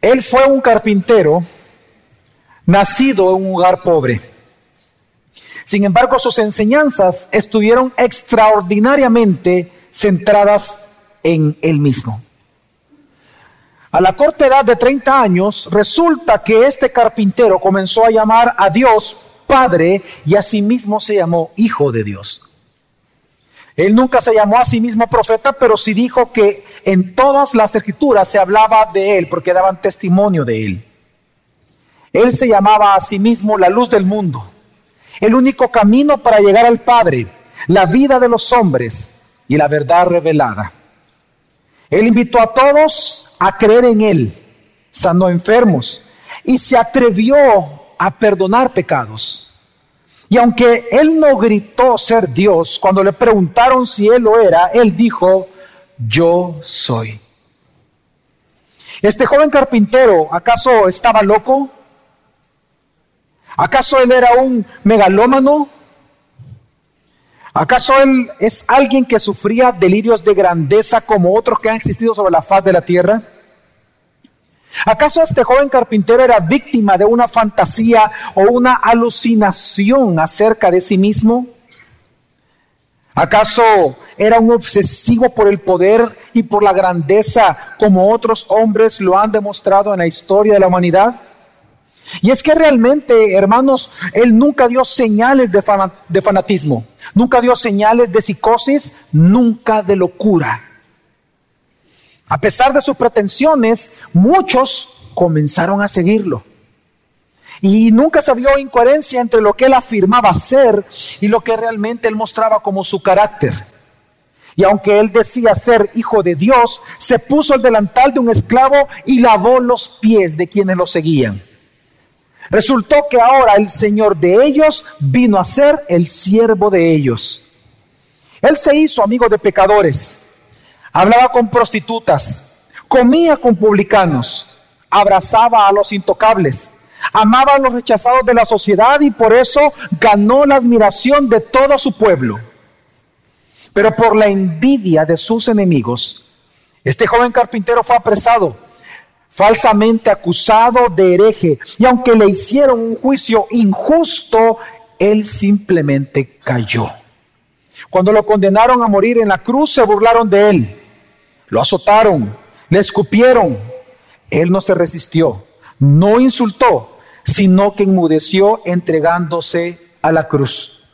Él fue un carpintero nacido en un hogar pobre. Sin embargo, sus enseñanzas estuvieron extraordinariamente centradas en él mismo. A la corta edad de 30 años, resulta que este carpintero comenzó a llamar a Dios Padre y a sí mismo se llamó Hijo de Dios. Él nunca se llamó a sí mismo profeta, pero sí dijo que en todas las escrituras se hablaba de él porque daban testimonio de él. Él se llamaba a sí mismo la luz del mundo, el único camino para llegar al Padre, la vida de los hombres y la verdad revelada. Él invitó a todos a creer en Él, sanó enfermos y se atrevió a perdonar pecados. Y aunque Él no gritó ser Dios, cuando le preguntaron si Él lo era, Él dijo, yo soy. Este joven carpintero, ¿acaso estaba loco? ¿Acaso él era un megalómano? ¿Acaso él es alguien que sufría delirios de grandeza como otros que han existido sobre la faz de la tierra? ¿Acaso este joven carpintero era víctima de una fantasía o una alucinación acerca de sí mismo? ¿Acaso era un obsesivo por el poder y por la grandeza como otros hombres lo han demostrado en la historia de la humanidad? Y es que realmente, hermanos, él nunca dio señales de, fanatismo, nunca dio señales de psicosis, nunca de locura. A pesar de sus pretensiones, muchos comenzaron a seguirlo. Y nunca se vio incoherencia entre lo que él afirmaba ser y lo que realmente él mostraba como su carácter. Y aunque él decía ser hijo de Dios, se puso el delantal de un esclavo y lavó los pies de quienes lo seguían. Resultó que ahora el Señor de ellos vino a ser el siervo de ellos. Él se hizo amigo de pecadores, hablaba con prostitutas, comía con publicanos, abrazaba a los intocables, amaba a los rechazados de la sociedad y por eso ganó la admiración de todo su pueblo. Pero por la envidia de sus enemigos, este joven carpintero fue apresado falsamente acusado de hereje, y aunque le hicieron un juicio injusto, él simplemente cayó. Cuando lo condenaron a morir en la cruz, se burlaron de él, lo azotaron, le escupieron. Él no se resistió, no insultó, sino que enmudeció entregándose a la cruz.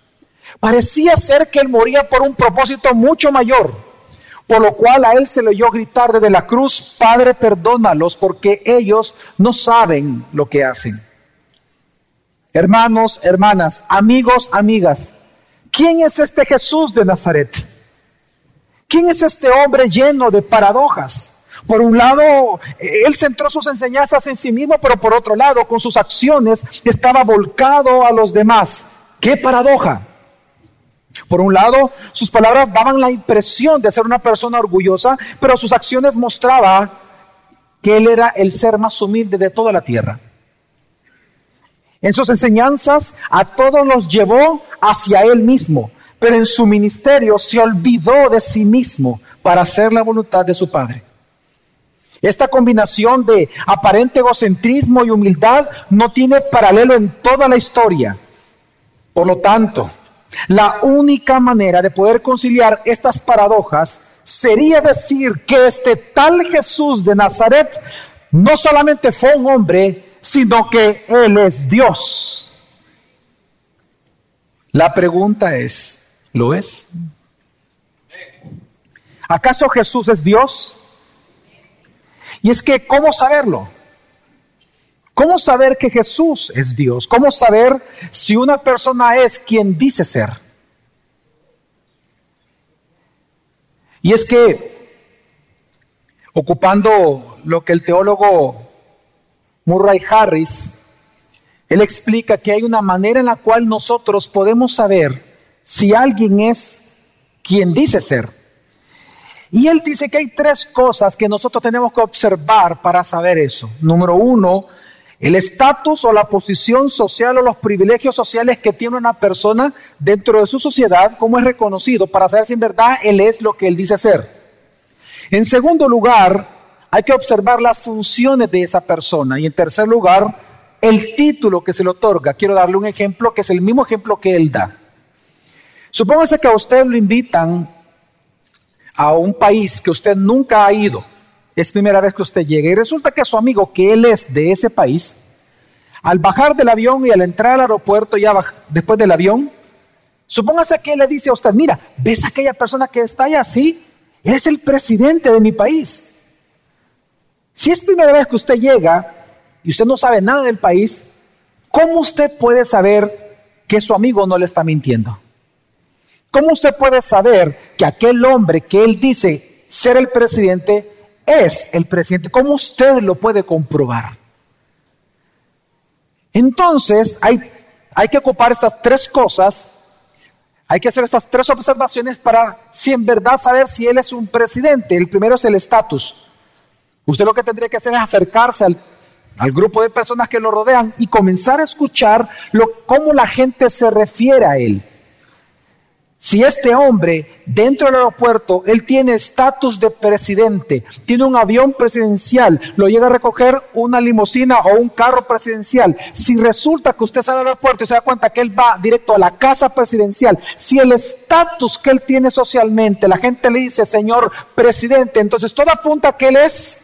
Parecía ser que él moría por un propósito mucho mayor por lo cual a él se le oyó gritar desde la cruz, Padre, perdónalos porque ellos no saben lo que hacen. Hermanos, hermanas, amigos, amigas, ¿quién es este Jesús de Nazaret? ¿Quién es este hombre lleno de paradojas? Por un lado, él centró sus enseñanzas en sí mismo, pero por otro lado, con sus acciones estaba volcado a los demás. ¡Qué paradoja! Por un lado, sus palabras daban la impresión de ser una persona orgullosa, pero sus acciones mostraban que él era el ser más humilde de toda la tierra. En sus enseñanzas a todos los llevó hacia él mismo, pero en su ministerio se olvidó de sí mismo para hacer la voluntad de su Padre. Esta combinación de aparente egocentrismo y humildad no tiene paralelo en toda la historia. Por lo tanto, la única manera de poder conciliar estas paradojas sería decir que este tal Jesús de Nazaret no solamente fue un hombre, sino que Él es Dios. La pregunta es, ¿lo es? ¿Acaso Jesús es Dios? Y es que, ¿cómo saberlo? ¿Cómo saber que Jesús es Dios? ¿Cómo saber si una persona es quien dice ser? Y es que, ocupando lo que el teólogo Murray Harris, él explica que hay una manera en la cual nosotros podemos saber si alguien es quien dice ser. Y él dice que hay tres cosas que nosotros tenemos que observar para saber eso. Número uno, el estatus o la posición social o los privilegios sociales que tiene una persona dentro de su sociedad, cómo es reconocido para saber si en verdad él es lo que él dice ser. En segundo lugar, hay que observar las funciones de esa persona. Y en tercer lugar, el título que se le otorga. Quiero darle un ejemplo que es el mismo ejemplo que él da. Supóngase que a usted lo invitan a un país que usted nunca ha ido. Es primera vez que usted llega y resulta que su amigo, que él es de ese país, al bajar del avión y al entrar al aeropuerto, ya después del avión, supóngase que él le dice a usted, mira, ¿ves a aquella persona que está allá? Sí, es el presidente de mi país. Si es primera vez que usted llega y usted no sabe nada del país, ¿cómo usted puede saber que su amigo no le está mintiendo? ¿Cómo usted puede saber que aquel hombre que él dice ser el presidente es el presidente? ¿Cómo usted lo puede comprobar? Entonces, hay, hay que ocupar estas tres cosas, hay que hacer estas tres observaciones para si en verdad saber si él es un presidente. El primero es el estatus. Usted lo que tendría que hacer es acercarse al, grupo de personas que lo rodean y comenzar a escuchar lo, cómo la gente se refiere a él. Si este hombre dentro del aeropuerto, él tiene estatus de presidente, tiene un avión presidencial, lo llega a recoger una limusina o un carro presidencial, si resulta que usted sale al aeropuerto y se da cuenta que él va directo a la casa presidencial, si el estatus que él tiene socialmente, la gente le dice, señor presidente, entonces todo apunta a que él es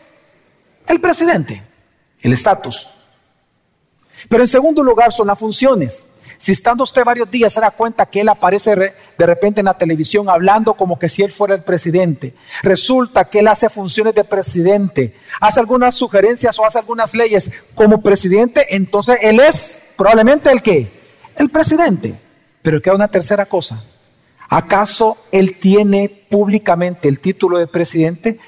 el presidente, el estatus. Pero en segundo lugar son las funciones. Si estando usted varios días se da cuenta que él aparece de repente en la televisión hablando como que si él fuera el presidente, resulta que él hace funciones de presidente, hace algunas sugerencias o hace algunas leyes como presidente, entonces él es probablemente el que, el presidente. Pero queda una tercera cosa. ¿Acaso él tiene públicamente el título de presidente?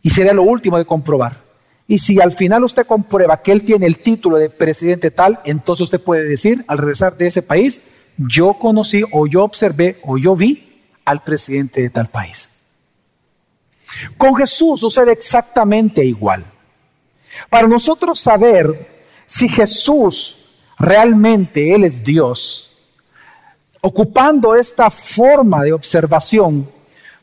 Y sería lo último de comprobar. Y si al final usted comprueba que él tiene el título de presidente tal, entonces usted puede decir, al regresar de ese país, yo conocí o yo observé o yo vi al presidente de tal país. Con Jesús sucede exactamente igual. Para nosotros saber si Jesús realmente Él es Dios, ocupando esta forma de observación,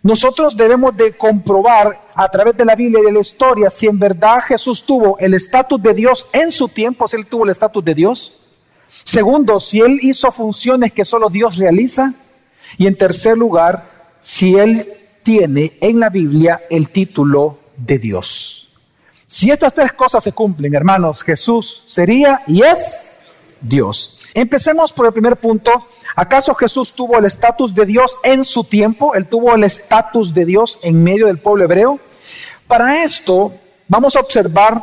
nosotros debemos de comprobar a través de la Biblia y de la historia si en verdad Jesús tuvo el estatus de Dios en su tiempo, si él tuvo el estatus de Dios. Segundo, si él hizo funciones que solo Dios realiza. Y en tercer lugar, si él tiene en la Biblia el título de Dios. Si estas tres cosas se cumplen, hermanos, Jesús sería y es Dios. Empecemos por el primer punto. ¿Acaso Jesús tuvo el estatus de Dios en su tiempo? ¿Él tuvo el estatus de Dios en medio del pueblo hebreo? Para esto vamos a observar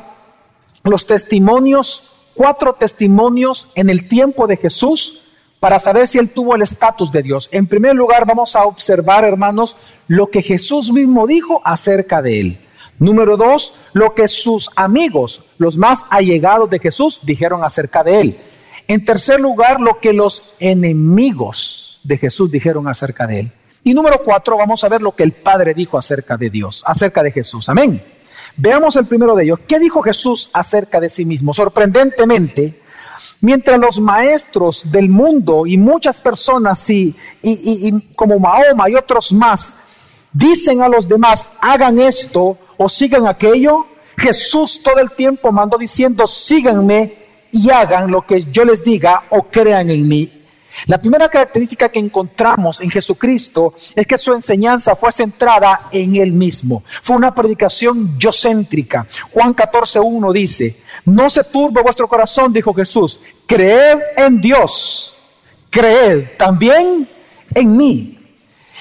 los testimonios, cuatro testimonios en el tiempo de Jesús para saber si él tuvo el estatus de Dios. En primer lugar vamos a observar, hermanos, lo que Jesús mismo dijo acerca de él. Número dos, lo que sus amigos, los más allegados de Jesús, dijeron acerca de él. En tercer lugar, lo que los enemigos de Jesús dijeron acerca de él. Y número cuatro, vamos a ver lo que el Padre dijo acerca de Dios, acerca de Jesús. Amén. Veamos el primero de ellos. ¿Qué dijo Jesús acerca de sí mismo? Sorprendentemente, mientras los maestros del mundo y muchas personas y, y, como Mahoma y otros más dicen a los demás, hagan esto o sigan aquello, Jesús todo el tiempo mandó diciendo, síganme y hagan lo que yo les diga o crean en mí. La primera característica que encontramos en Jesucristo es que su enseñanza fue centrada en Él mismo. Fue una predicación yo-céntrica. Juan 14.1 dice, no se turbe vuestro corazón, dijo Jesús, creed en Dios, creed también en mí.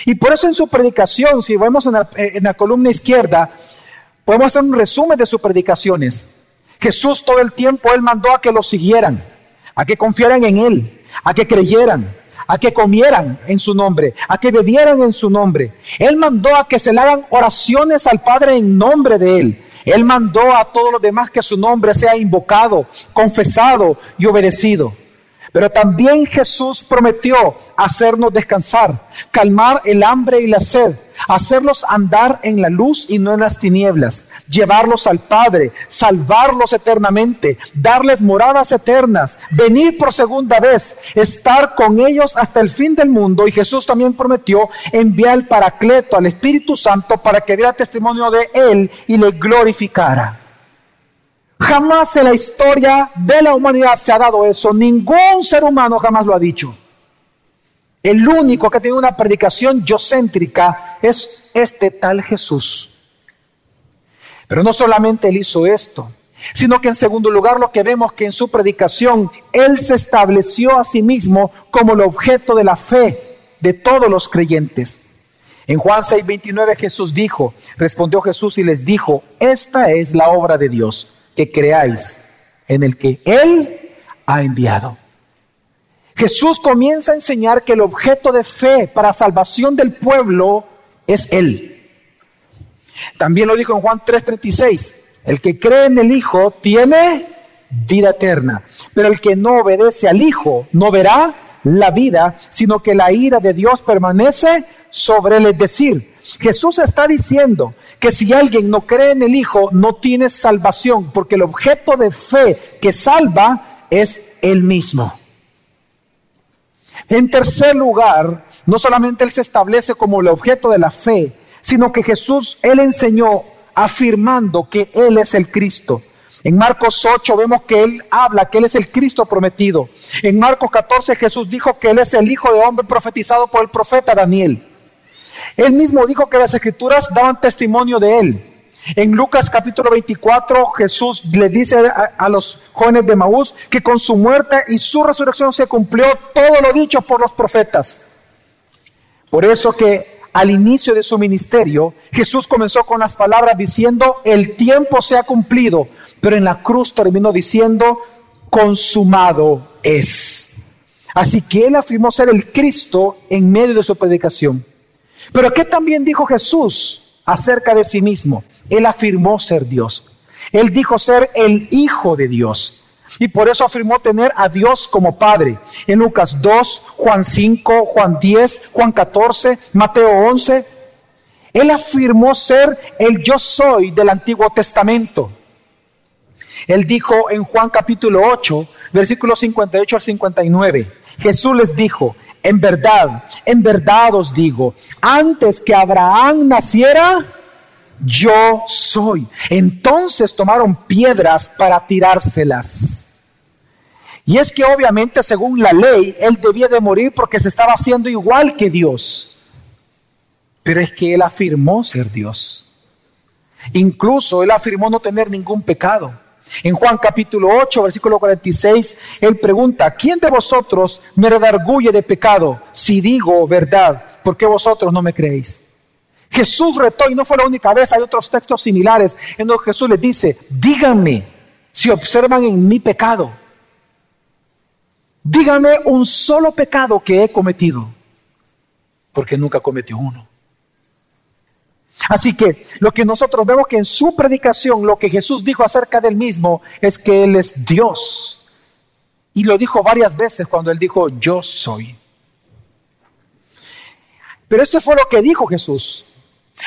Y por eso en su predicación, si vemos en la, en la columna izquierda, podemos hacer un resumen de sus predicaciones. Jesús todo el tiempo, Él mandó a que lo siguieran, a que confiaran en Él, a que creyeran, a que comieran en su nombre, a que bebieran en su nombre. Él mandó a que se le hagan oraciones al Padre en nombre de Él. Él mandó a todos los demás que su nombre sea invocado, confesado y obedecido. Pero también Jesús prometió hacernos descansar, calmar el hambre y la sed, hacerlos andar en la luz y no en las tinieblas, llevarlos al Padre, salvarlos eternamente, darles moradas eternas, venir por segunda vez, estar con ellos hasta el fin del mundo. Y Jesús también prometió enviar al Paracleto, al Espíritu Santo, para que diera testimonio de Él y le glorificara. Jamás en la historia de la humanidad se ha dado eso. Ningún ser humano jamás lo ha dicho. El único que tiene una predicación yocéntrica es este tal Jesús. Pero no solamente él hizo esto, sino que en segundo lugar lo que vemos que en su predicación él se estableció a sí mismo como el objeto de la fe de todos los creyentes. En Juan 6:29 Jesús dijo, respondió Jesús y les dijo, esta es la obra de Dios, que creáis en el que él ha enviado. Jesús comienza a enseñar que el objeto de fe para salvación del pueblo es Él. También lo dijo en Juan 3:36, el que cree en el Hijo tiene vida eterna, pero el que no obedece al Hijo no verá la vida, sino que la ira de Dios permanece sobre él. Es decir, Jesús está diciendo que si alguien no cree en el Hijo, no tiene salvación, porque el objeto de fe que salva es Él mismo. En tercer lugar, no solamente Él se establece como el objeto de la fe, sino que Jesús, Él enseñó afirmando que Él es el Cristo. En Marcos 8 vemos que Él habla que Él es el Cristo prometido. En Marcos 14 Jesús dijo que Él es el Hijo de Hombre profetizado por el profeta Daniel. Él mismo dijo que las escrituras daban testimonio de Él. En Lucas capítulo 24 Jesús le dice a, los jóvenes de Maús que con su muerte y su resurrección se cumplió todo lo dicho por los profetas. Por eso que al inicio de su ministerio Jesús comenzó con las palabras diciendo el tiempo se ha cumplido, pero en la cruz terminó diciendo consumado es. Así que él afirmó ser el Cristo en medio de su predicación. Pero ¿qué también dijo Jesús acerca de sí mismo? Él afirmó ser Dios. Él dijo ser el Hijo de Dios. Y por eso afirmó tener a Dios como Padre. En Lucas 2, Juan 5, Juan 10, Juan 14, Mateo 11. Él afirmó ser el yo soy del Antiguo Testamento. Él dijo en Juan capítulo 8, versículos 58 al 59. Jesús les dijo, en verdad, en verdad os digo, antes que Abraham naciera, yo soy. Entonces tomaron piedras para tirárselas. Y es que obviamente según la ley, él debía de morir porque se estaba haciendo igual que Dios. Pero es que él afirmó ser Dios. Incluso él afirmó no tener ningún pecado. En Juan capítulo 8, versículo 46, él pregunta, ¿quién de vosotros me redarguye de pecado si digo verdad? ¿Por qué vosotros no me creéis? Jesús retó, y no fue la única vez, hay otros textos similares en que Jesús les dice, díganme si observan en mi pecado. Díganme un solo pecado que he cometido, porque nunca cometió uno. Así que lo que nosotros vemos que en su predicación, lo que Jesús dijo acerca del mismo es que Él es Dios. Y lo dijo varias veces cuando Él dijo, yo soy. Pero esto fue lo que dijo Jesús.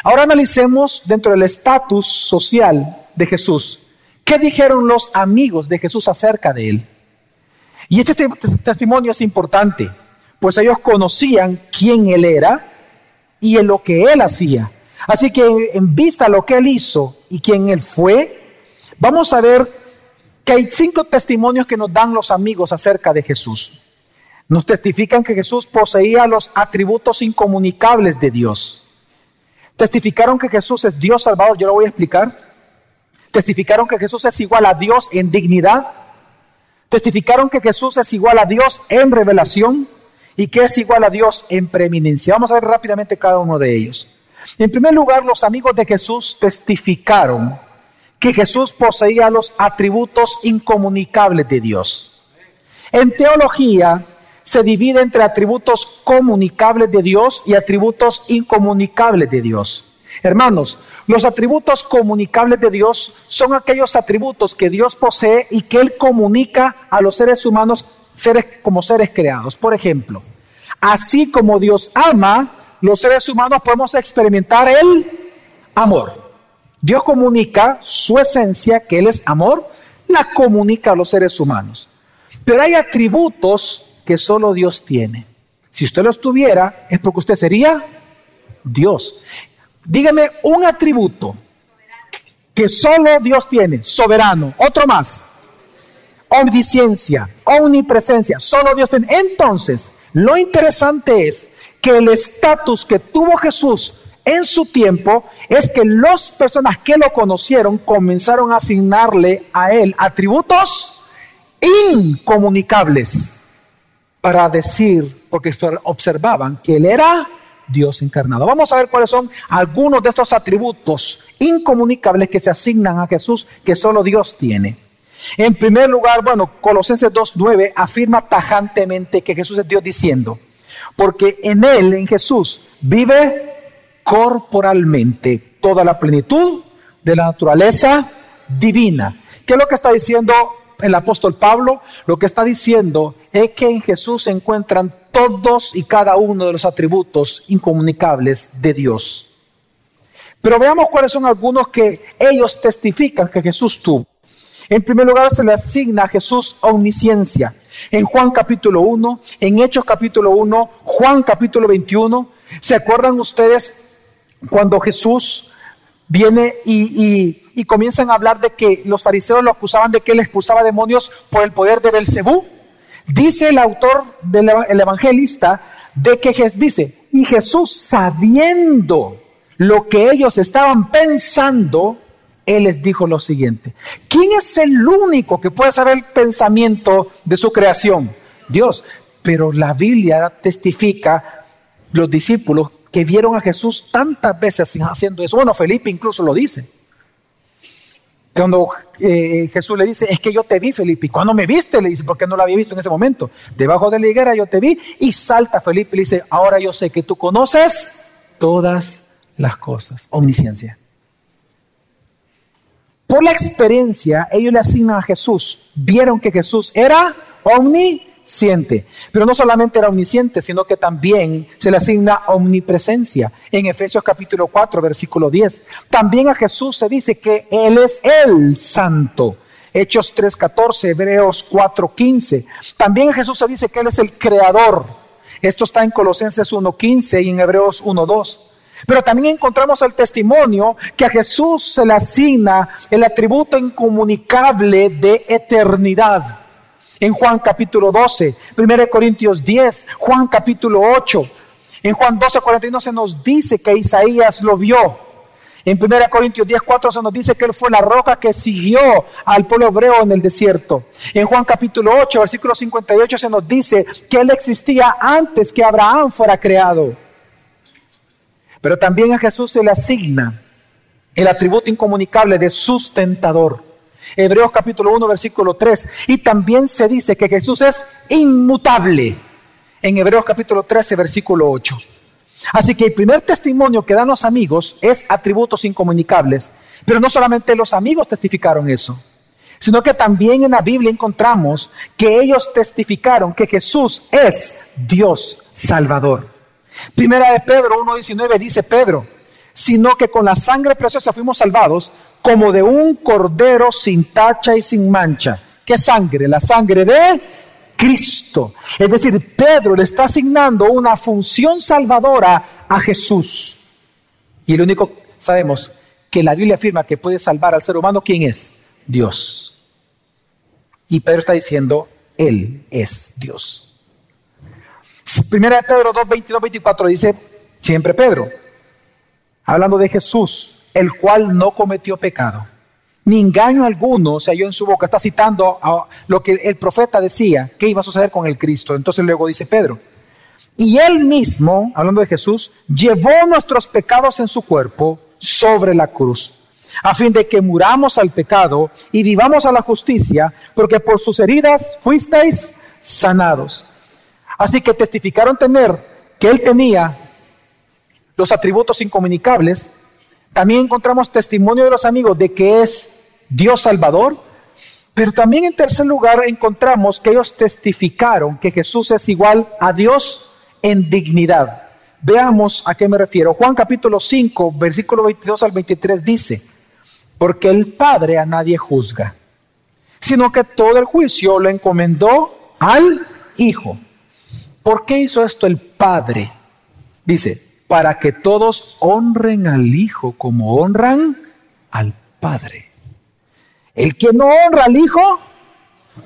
Ahora analicemos dentro del estatus social de Jesús. ¿Qué dijeron los amigos de Jesús acerca de él? Y este testimonio es importante, pues ellos conocían quién él era y en lo que él hacía. Así que en vista de lo que él hizo y quién él fue, vamos a ver que hay cinco testimonios que nos dan los amigos acerca de Jesús. Nos testifican que Jesús poseía los atributos incomunicables de Dios. Testificaron que Jesús es Dios Salvador, yo lo voy a explicar. Testificaron que Jesús es igual a Dios en dignidad. Testificaron que Jesús es igual a Dios en revelación y que es igual a Dios en preeminencia. Vamos a ver rápidamente cada uno de ellos. En primer lugar, los amigos de Jesús testificaron que Jesús poseía los atributos incomunicables de Dios. En teología, se divide entre atributos comunicables de Dios y atributos incomunicables de Dios. Hermanos, los atributos comunicables de Dios son aquellos atributos que Dios posee y que Él comunica a los seres humanos seres, como seres creados. Por ejemplo, así como Dios ama, los seres humanos podemos experimentar el amor. Dios comunica su esencia, que Él es amor, la comunica a los seres humanos. Pero hay atributos que solo Dios tiene. Si usted los tuviera, es porque usted sería Dios. Dígame un atributo que solo Dios tiene, soberano. Otro más. Omnisciencia, omnipresencia, solo Dios tiene. Entonces, lo interesante es que el estatus que tuvo Jesús en su tiempo es que las personas que lo conocieron comenzaron a asignarle a él atributos incomunicables para decir, porque observaban que él era Dios encarnado. Vamos a ver cuáles son algunos de estos atributos incomunicables que se asignan a Jesús que solo Dios tiene. En primer lugar, bueno, Colosenses 2.9 afirma tajantemente que Jesús es Dios diciendo, porque en Él, en Jesús, vive corporalmente toda la plenitud de la naturaleza divina. ¿Qué es lo que está diciendo el apóstol Pablo? Lo que está diciendo es que en Jesús se encuentran todos y cada uno de los atributos incomunicables de Dios. Pero veamos cuáles son algunos que ellos testifican que Jesús tuvo. En primer lugar, se le asigna a Jesús omnisciencia. En Juan capítulo 1, en Hechos capítulo 1, Juan capítulo 21. ¿Se acuerdan ustedes cuando Jesús viene y, comienzan a hablar de que los fariseos lo acusaban de que él expulsaba demonios por el poder de Belcebú? Dice el autor del evangelista de que dice, y Jesús sabiendo lo que ellos estaban pensando, él les dijo lo siguiente, ¿quién es el único que puede saber el pensamiento de su creación? Dios. Pero la Biblia testifica, los discípulos, que vieron a Jesús tantas veces haciendo eso. Bueno, Felipe incluso lo dice. Cuando eh, Jesús le dice, es que yo te vi, Felipe. ¿Y cuando me viste? Le dice, porque no lo había visto en ese momento. Debajo de la higuera yo te vi. Y salta Felipe y le dice, ahora yo sé que tú conoces todas las cosas. Omnisciencia. Por la experiencia, ellos le asignan a Jesús. Vieron que Jesús era omnisciente. Pero no solamente era omnisciente, sino que también se le asigna omnipresencia. En Efesios capítulo 4, versículo 10. También a Jesús se dice que Él es el santo. Hechos 3.14, Hebreos 4.15. También a Jesús se dice que Él es el creador. Esto está en Colosenses 1.15 y en Hebreos 1.2. Pero también encontramos el testimonio que a Jesús se le asigna el atributo incomunicable de eternidad. En Juan capítulo 12, 1 Corintios 10, Juan capítulo 8. En Juan 12, 41 se nos dice que Isaías lo vio. En 1 Corintios 10, 4 se nos dice que él fue la roca que siguió al pueblo hebreo en el desierto. En Juan capítulo 8, versículo 58 se nos dice que él existía antes que Abraham fuera creado. Pero también a Jesús se le asigna el atributo incomunicable de sustentador. Hebreos capítulo 1, versículo 3. Y también se dice que Jesús es inmutable. En Hebreos capítulo 13, versículo 8. Así que el primer testimonio que dan los amigos es atributos incomunicables. Pero no solamente los amigos testificaron eso, sino que también en la Biblia encontramos que ellos testificaron que Jesús es Dios Salvador. Primera de Pedro 1.19 dice Pedro, sino que con la sangre preciosa fuimos salvados como de un cordero sin tacha y sin mancha. ¿Qué sangre? La sangre de Cristo. Es decir, Pedro le está asignando una función salvadora a Jesús. Y el único, sabemos, que la Biblia afirma que puede salvar al ser humano, ¿quién es? Dios. Y Pedro está diciendo, Él es Dios. Primera de Pedro 2, 22, 24 dice, siempre Pedro, hablando de Jesús, el cual no cometió pecado, ni engaño alguno se halló en su boca. Está citando a lo que el profeta decía que iba a suceder con el Cristo. Entonces luego dice Pedro, y él mismo, hablando de Jesús, llevó nuestros pecados en su cuerpo sobre la cruz, a fin de que muramos al pecado y vivamos a la justicia, porque por sus heridas fuisteis sanados. Así que testificaron tener que él tenía los atributos incomunicables. También encontramos testimonio de los amigos de que es Dios Salvador. Pero también en tercer lugar encontramos que ellos testificaron que Jesús es igual a Dios en dignidad. Veamos a qué me refiero. Juan capítulo 5, versículo 22 al 23 dice, porque el Padre a nadie juzga, sino que todo el juicio lo encomendó al Hijo. ¿Por qué hizo esto el Padre? Dice, para que todos honren al Hijo como honran al Padre. El que no honra al Hijo,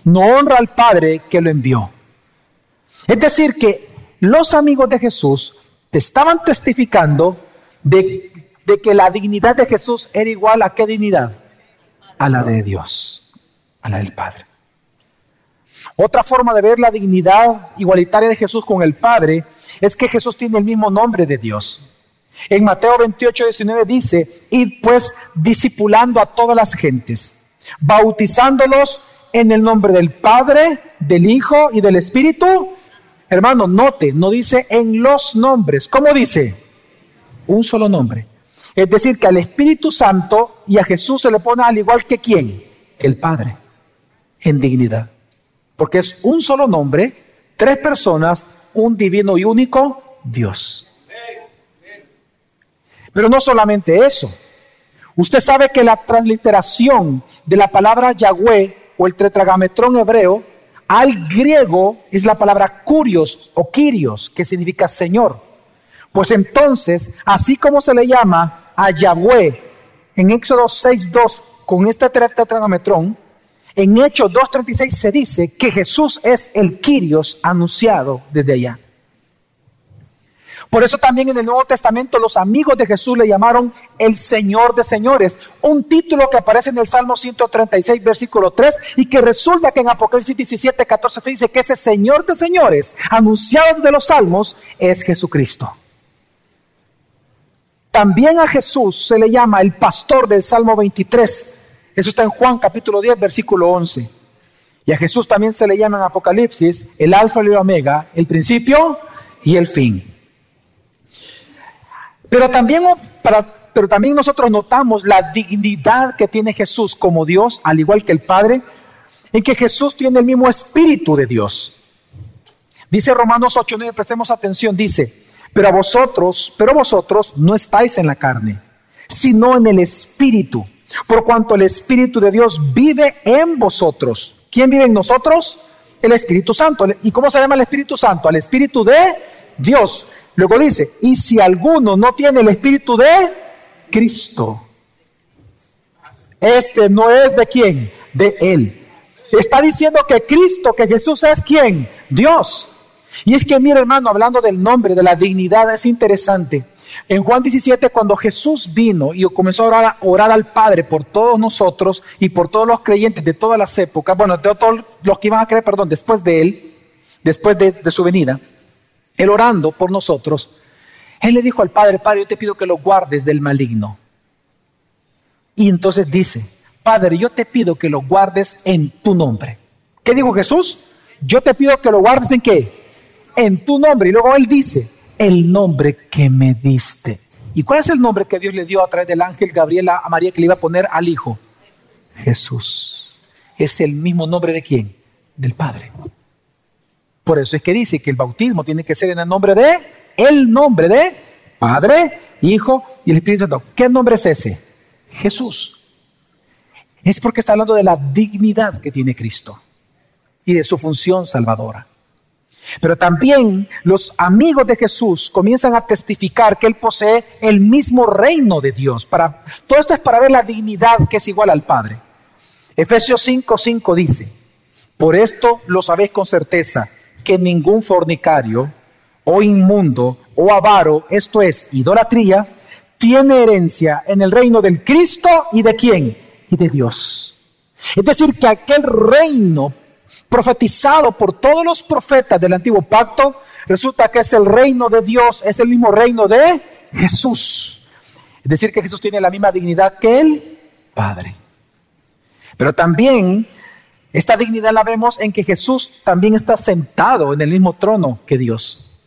no honra al Padre que lo envió. Es decir, que los amigos de Jesús te estaban testificando de, que la dignidad de Jesús era igual a qué dignidad? A la de Dios, a la del Padre. Otra forma de ver la dignidad igualitaria de Jesús con el Padre es que Jesús tiene el mismo nombre de Dios. En Mateo 28, 19 dice, id pues discipulando a todas las gentes, bautizándolos en el nombre del Padre, del Hijo y del Espíritu. Hermano, note, no dice en los nombres. ¿Cómo dice? Un solo nombre. Es decir, que al Espíritu Santo y a Jesús se le pone al igual que quién? El Padre, en dignidad. Porque es un solo nombre, tres personas, un divino y único Dios. Pero no solamente eso. Usted sabe que la transliteración de la palabra Yahweh o el tetragametrón hebreo al griego es la palabra curios o Kyrios, que significa Señor. Pues entonces, así como se le llama a Yahweh en Éxodo 6.2 con este tetragametrón, en Hechos 2.36 se dice que Jesús es el Kyrios anunciado desde allá. Por eso también en el Nuevo Testamento los amigos de Jesús le llamaron el Señor de Señores, un título que aparece en el Salmo 136, versículo 3, y que resulta que en Apocalipsis 17, 14 dice que ese Señor de Señores, anunciado de los Salmos, es Jesucristo. También a Jesús se le llama el pastor del Salmo 23. Eso está en Juan capítulo 10, versículo 11. Y a Jesús también se le llama en Apocalipsis el alfa y el omega, el principio y el fin. Pero también, nosotros notamos la dignidad que tiene Jesús como Dios, al igual que el Padre, en que Jesús tiene el mismo espíritu de Dios. Dice Romanos 8, 9, prestemos atención, dice, pero a vosotros, pero vosotros no estáis en la carne, sino en el espíritu, por cuanto el espíritu de Dios vive en vosotros. ¿Quién vive en nosotros? El Espíritu Santo. ¿Y cómo se llama el Espíritu Santo? Al Espíritu de Dios. Luego dice, y si alguno no tiene el espíritu de Cristo, este no es de quién, de Él. Está diciendo que Cristo, que Jesús es quién, Dios. Y es que, mira hermano, hablando del nombre, de la dignidad, es interesante. En Juan 17, cuando Jesús vino y comenzó a orar, al Padre por todos nosotros y por todos los creyentes de todas las épocas, bueno, de todos los que iban a creer, perdón, después de Él, después de, de su venida, él orando por nosotros, Él le dijo al Padre, Padre, yo te pido que lo guardes del maligno. Y entonces dice, Padre, yo te pido que lo guardes en tu nombre. ¿Qué dijo Jesús? Yo te pido que lo guardes en qué? En tu nombre. Y luego Él dice, el nombre que me diste. ¿Y cuál es el nombre que Dios le dio a través del ángel Gabriel a María que le iba a poner al Hijo? Jesús. Es el mismo nombre de quién? Del Padre. Por eso es que dice que el bautismo tiene que ser en el nombre de, el nombre de Padre, Hijo y el Espíritu Santo. ¿Qué nombre es ese? Jesús. Es porque está hablando de la dignidad que tiene Cristo y de su función salvadora. Pero también los amigos de Jesús comienzan a testificar que Él posee el mismo reino de Dios. Para, todo esto es para ver la dignidad que es igual al Padre. Efesios 5:5 dice, por esto lo sabéis con certeza que ningún fornicario o inmundo o avaro, esto es idolatría, tiene herencia en el reino del Cristo y de quién? Y de Dios. Es decir, que aquel reino profetizado por todos los profetas del antiguo pacto, resulta que es el reino de Dios, es el mismo reino de Jesús. Es decir, que Jesús tiene la misma dignidad que el Padre. Pero también esta dignidad la vemos en que Jesús también está sentado en el mismo trono que Dios.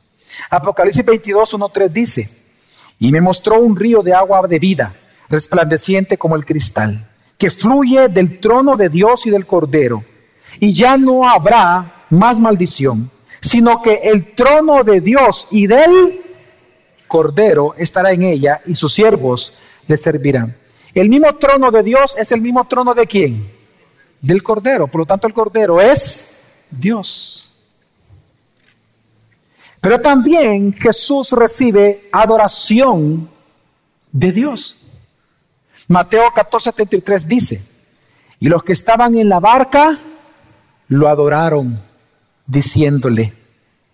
Apocalipsis 22, 1, 3 dice, y me mostró un río de agua de vida, resplandeciente como el cristal, que fluye del trono de Dios y del Cordero, y ya no habrá más maldición, sino que el trono de Dios y del Cordero estará en ella y sus siervos le servirán. El mismo trono de Dios es el mismo trono de quién? Del Cordero. Por lo tanto, el Cordero es Dios. Pero también Jesús recibe adoración de Dios. Mateo 14:73 dice, y los que estaban en la barca lo adoraron, diciéndole,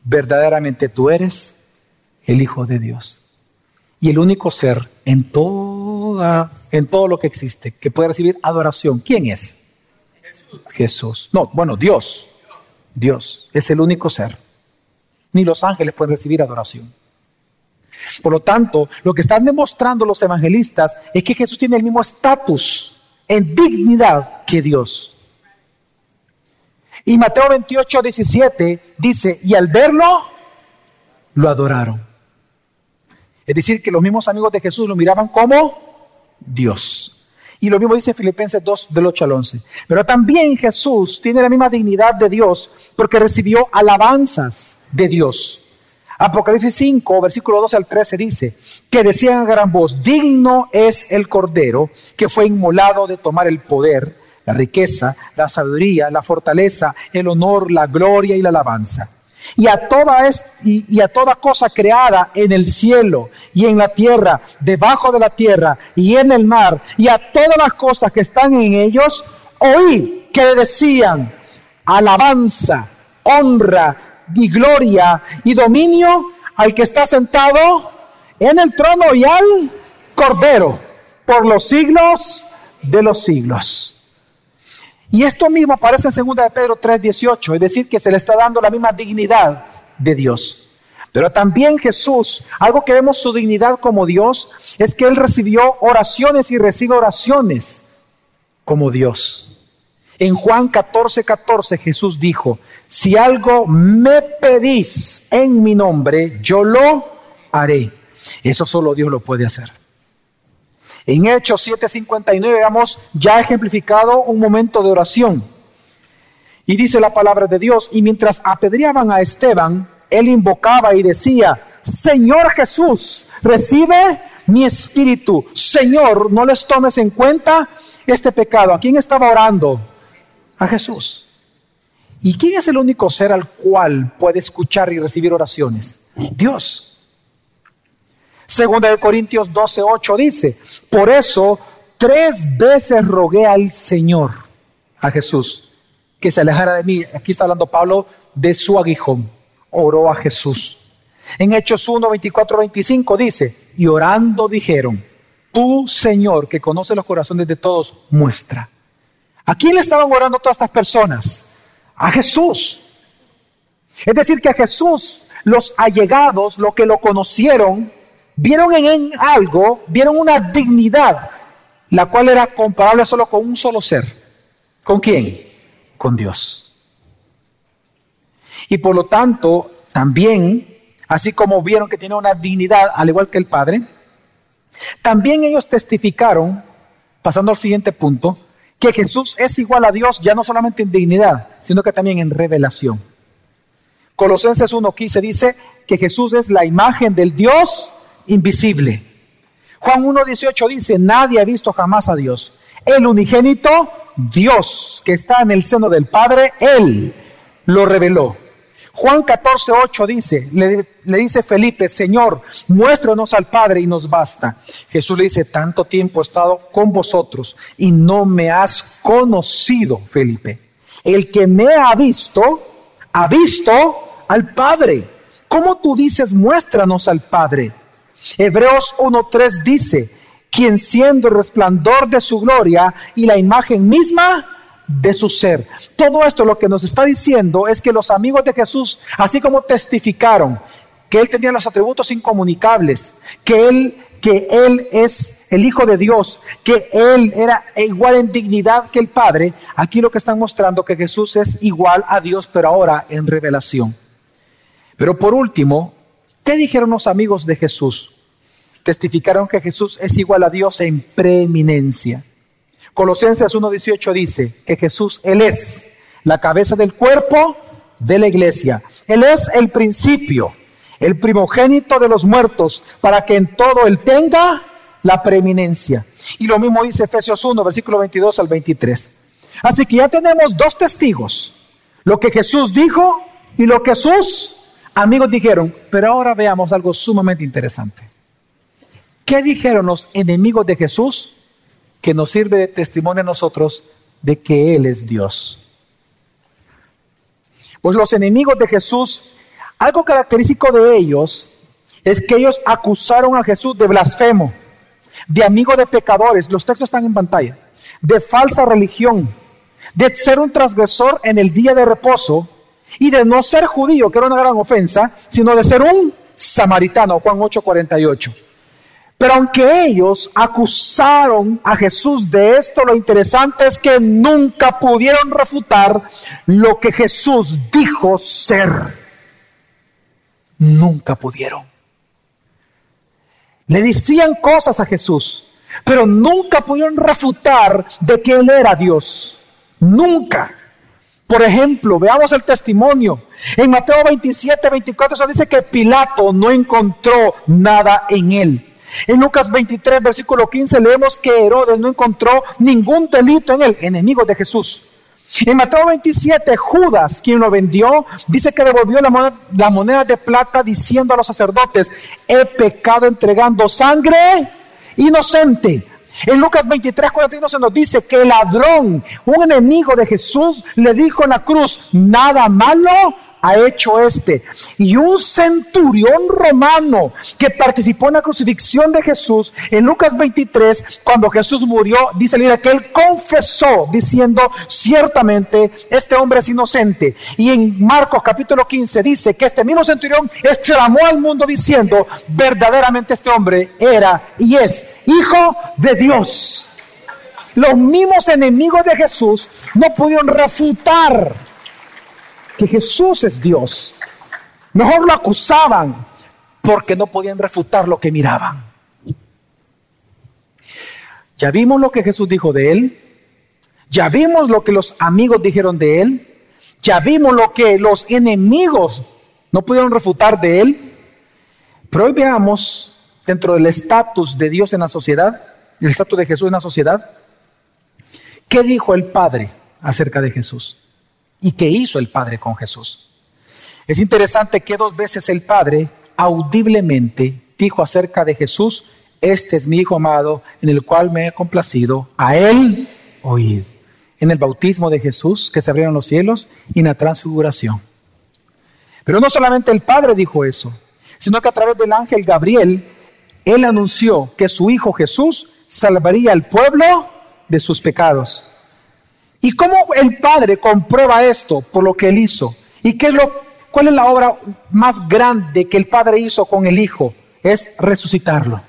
verdaderamente tú eres el Hijo de Dios. Y el único ser en, toda, en todo lo que existe que puede recibir adoración. ¿Quién es? Jesús. Jesús. No, bueno, Dios. Dios es el único ser. Ni los ángeles pueden recibir adoración. Por lo tanto, lo que están demostrando los evangelistas es que Jesús tiene el mismo estatus en dignidad que Dios. Y Mateo 28, 17 dice, y al verlo, lo adoraron. Es decir, que los mismos amigos de Jesús lo miraban como Dios. Y lo mismo dice Filipenses 2, del 8 al 11. Pero también Jesús tiene la misma dignidad de Dios porque recibió alabanzas de Dios. Apocalipsis 5, versículo 12 al 13 dice, que decían a gran voz, digno es el Cordero que fue inmolado de tomar el poder, la riqueza, la sabiduría, la fortaleza, el honor, la gloria y la alabanza. Y a, toda y a toda cosa creada en el cielo y en la tierra, debajo de la tierra y en el mar, y a todas las cosas que están en ellos, oí que decían, alabanza, honra, y gloria y dominio al que está sentado en el trono y al Cordero por los siglos de los siglos. Y esto mismo aparece en 2 de Pedro 3:18, es decir, que se le está dando la misma dignidad de Dios. Pero también Jesús, algo que vemos su dignidad como Dios, es que Él recibió oraciones y recibe oraciones como Dios. En Juan 14, 14 Jesús dijo, si algo me pedís en mi nombre, yo lo haré. Eso solo Dios lo puede hacer. En Hechos 7:59 vemos ya ejemplificado un momento de oración. Y dice la palabra de Dios, y mientras apedreaban a Esteban, él invocaba y decía, Señor Jesús, recibe mi espíritu. Señor, no les tomes en cuenta este pecado. ¿A quién estaba orando? a Jesús. ¿Y quién es el único ser al cual puede escuchar y recibir oraciones? Dios. Segunda de Corintios 12, 8 dice, por eso tres veces rogué al Señor, a Jesús, que se alejara de mí. Aquí está hablando Pablo de su aguijón. Oró a Jesús. En Hechos 1, 24, 25 dice, y orando dijeron, tú Señor, que conoce los corazones de todos, muestra ¿A quién le estaban orando todas estas personas? A Jesús. Es decir, que a Jesús los allegados, los que lo conocieron, vieron en él algo, vieron una dignidad, la cual era comparable solo con un solo ser. ¿Con quién? Con Dios. Y por lo tanto, también, así como vieron que tiene una dignidad, al igual que el Padre, también ellos testificaron, pasando al siguiente punto, que Jesús es igual a Dios ya no solamente en dignidad, sino que también en revelación. Colosenses 1.15 dice que Jesús es la imagen del Dios invisible. Juan 1.18 dice, nadie ha visto jamás a Dios. El unigénito Dios que está en el seno del Padre, Él lo reveló. Juan 14, 8 dice, le, le, dice Felipe, Señor, muéstranos al Padre y nos basta. Jesús le dice, tanto tiempo he estado con vosotros y no me has conocido, Felipe. El que me ha visto, ha visto al Padre. ¿Cómo tú dices, muéstranos al Padre? Hebreos 1.3 dice, quien siendo el resplandor de su gloria y la imagen misma de su ser. Todo esto lo que nos está diciendo es que los amigos de Jesús, así como testificaron que él tenía los atributos incomunicables, que él que él es el hijo de Dios, que él era igual en dignidad que el Padre, aquí lo que están mostrando que Jesús es igual a Dios, pero ahora en revelación. Pero por último, ¿qué dijeron los amigos de Jesús? Testificaron que Jesús es igual a Dios en preeminencia. Colosenses 1.18 dice que Jesús, Él es la cabeza del cuerpo de la iglesia. Él es el principio, el primogénito de los muertos, para que en todo él tenga la preeminencia. Y lo mismo dice Efesios 1, versículo 22 al 23. Así que ya tenemos dos testigos, lo que Jesús dijo y lo que sus amigos dijeron. Pero ahora veamos algo sumamente interesante. ¿Qué dijeron los enemigos de Jesús que nos sirve de testimonio a nosotros de que Él es Dios? Pues los enemigos de Jesús, algo característico de ellos es que ellos acusaron a Jesús de blasfemo, de amigo de pecadores, los textos están en pantalla, de falsa religión, de ser un transgresor en el día de reposo y de no ser judío, que era una gran ofensa, sino de ser un samaritano, Juan 8:48. Pero aunque ellos acusaron a Jesús de esto, lo interesante es que nunca pudieron refutar lo que Jesús dijo ser. Nunca pudieron. Le decían cosas a Jesús, pero nunca pudieron refutar de que Él era Dios. Nunca. Por ejemplo, veamos el testimonio. En Mateo 27, 24 se dice que Pilato no encontró nada en él. En Lucas 23, versículo 15, leemos que Herodes no encontró ningún delito en él, enemigo de Jesús. En Mateo 27, Judas, quien lo vendió, dice que devolvió la moneda, la moneda de plata diciendo a los sacerdotes, he pecado entregando sangre inocente. En Lucas 23, 41 se nos dice que el ladrón, un enemigo de Jesús, le dijo en la cruz, nada malo ha hecho este. Y un centurión romano que participó en la crucifixión de Jesús, en Lucas 23, cuando Jesús murió, dice el que él confesó diciendo, ciertamente este hombre es inocente. Y en Marcos capítulo 15 dice que este mismo centurión exclamó al mundo diciendo, verdaderamente este hombre era y es hijo de Dios. Los mismos enemigos de Jesús no pudieron refutar que Jesús es Dios. Mejor lo acusaban porque no podían refutar lo que miraban. Ya vimos lo que Jesús dijo de él. Ya vimos lo que los amigos dijeron de él. Ya vimos lo que los enemigos no pudieron refutar de él. Pero hoy veamos dentro del estatus de Dios en la sociedad, el estatus de Jesús en la sociedad, ¿qué dijo el Padre acerca de Jesús? Y qué hizo el Padre con Jesús. Es interesante que dos veces el Padre audiblemente dijo acerca de Jesús, este es mi Hijo amado en el cual me he complacido, a Él oíd. En el bautismo de Jesús, que se abrieron los cielos, y en la transfiguración. Pero no solamente el Padre dijo eso, sino que a través del ángel Gabriel, Él anunció que su Hijo Jesús salvaría al pueblo de sus pecados. ¿Y cómo el Padre comprueba esto por lo que Él hizo? ¿Y qué es lo, cuál es la obra más grande que el Padre hizo con el Hijo? Es resucitarlo.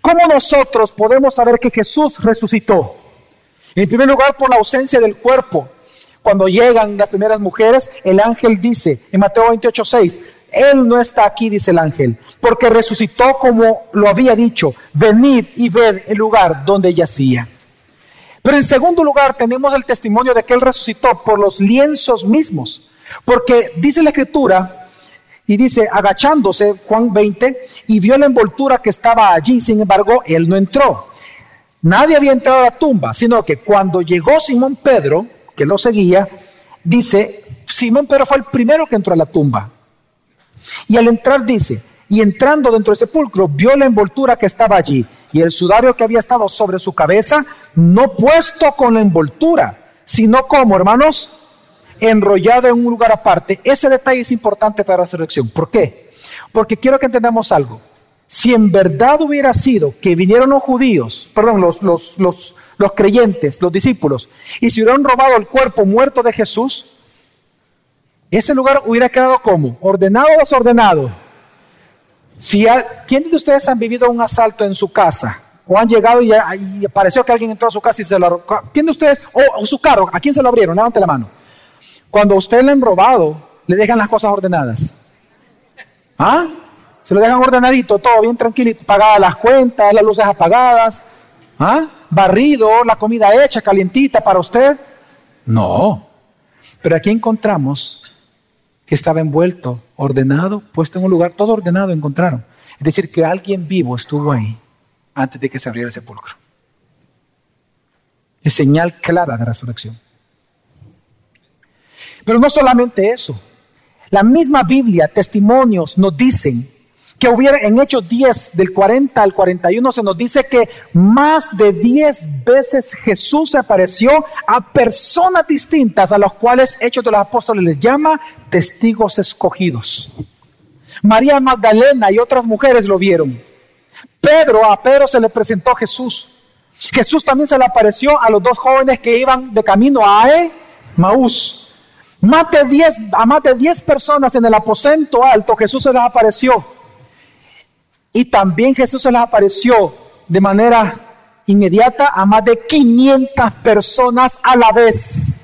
¿Cómo nosotros podemos saber que Jesús resucitó? En primer lugar, por la ausencia del cuerpo. Cuando llegan las primeras mujeres, el ángel dice en Mateo 28, 6, Él no está aquí, dice el ángel, porque resucitó como lo había dicho, venid y ved el lugar donde yacía. Pero en segundo lugar tenemos el testimonio de que Él resucitó por los lienzos mismos. Porque dice la escritura, y dice, agachándose, Juan 20, y vio la envoltura que estaba allí, sin embargo, Él no entró. Nadie había entrado a la tumba, sino que cuando llegó Simón Pedro, que lo seguía, dice, Simón Pedro fue el primero que entró a la tumba. Y al entrar dice, y entrando dentro del sepulcro, vio la envoltura que estaba allí y el sudario que había estado sobre su cabeza, no puesto con la envoltura, sino como, hermanos, enrollado en un lugar aparte. Ese detalle es importante para la resurrección. ¿Por qué? Porque quiero que entendamos algo. Si en verdad hubiera sido que vinieron los judíos, perdón, los, los, los, los creyentes, los discípulos, y se hubieran robado el cuerpo muerto de Jesús, ese lugar hubiera quedado como ordenado o desordenado si ¿Quién de ustedes han vivido un asalto en su casa? ¿O han llegado y, y pareció que alguien entró a su casa y se lo... ¿Quién de ustedes? O, su carro, ¿a quién se lo abrieron? Levante la mano. Cuando a usted le han robado, le dejan las cosas ordenadas. ¿Ah? Se lo dejan ordenadito, todo bien tranquilito, pagadas las cuentas, las luces apagadas, ¿ah? barrido, la comida hecha, calientita para usted. No. Pero aquí encontramos que estaba envuelto, ordenado, puesto en un lugar, todo ordenado encontraron. Es decir, que alguien vivo estuvo ahí antes de que se abriera el sepulcro. Es señal clara de resurrección. Pero no solamente eso. La misma Biblia, testimonios nos dicen que hubiera en Hechos 10, del 40 al 41, se nos dice que más de 10 veces Jesús se apareció a personas distintas, a los cuales Hechos de los Apóstoles les llama testigos escogidos. María Magdalena y otras mujeres lo vieron. Pedro, a Pedro se le presentó Jesús. Jesús también se le apareció a los dos jóvenes que iban de camino a Maús. Más 10, a más de 10 personas en el aposento alto Jesús se les apareció. Y también Jesús se les apareció de manera inmediata a más de 500 personas a la vez.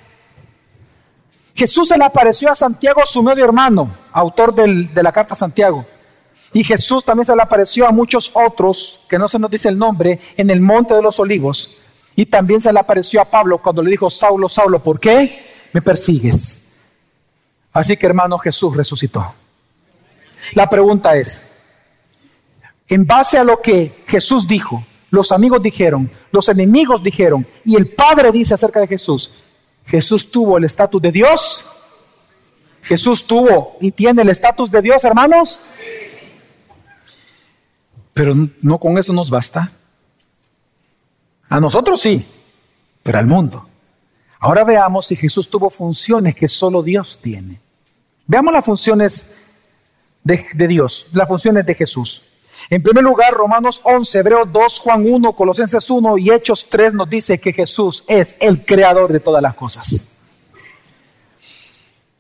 Jesús se le apareció a Santiago, su medio hermano, autor de la carta a Santiago. Y Jesús también se le apareció a muchos otros, que no se nos dice el nombre, en el monte de los olivos. Y también se le apareció a Pablo cuando le dijo, Saulo, Saulo, ¿por qué me persigues? Así que hermano, Jesús resucitó. La pregunta es, en base a lo que Jesús dijo, los amigos dijeron, los enemigos dijeron, y el Padre dice acerca de Jesús, Jesús tuvo el estatus de Dios. Jesús tuvo y tiene el estatus de Dios, hermanos. Pero no con eso nos basta. A nosotros sí, pero al mundo. Ahora veamos si Jesús tuvo funciones que solo Dios tiene. Veamos las funciones de, Dios, las funciones de Jesús. En primer lugar, Romanos 11, Hebreos 2, Juan 1, Colosenses 1 y Hechos 3 nos dice que Jesús es el creador de todas las cosas.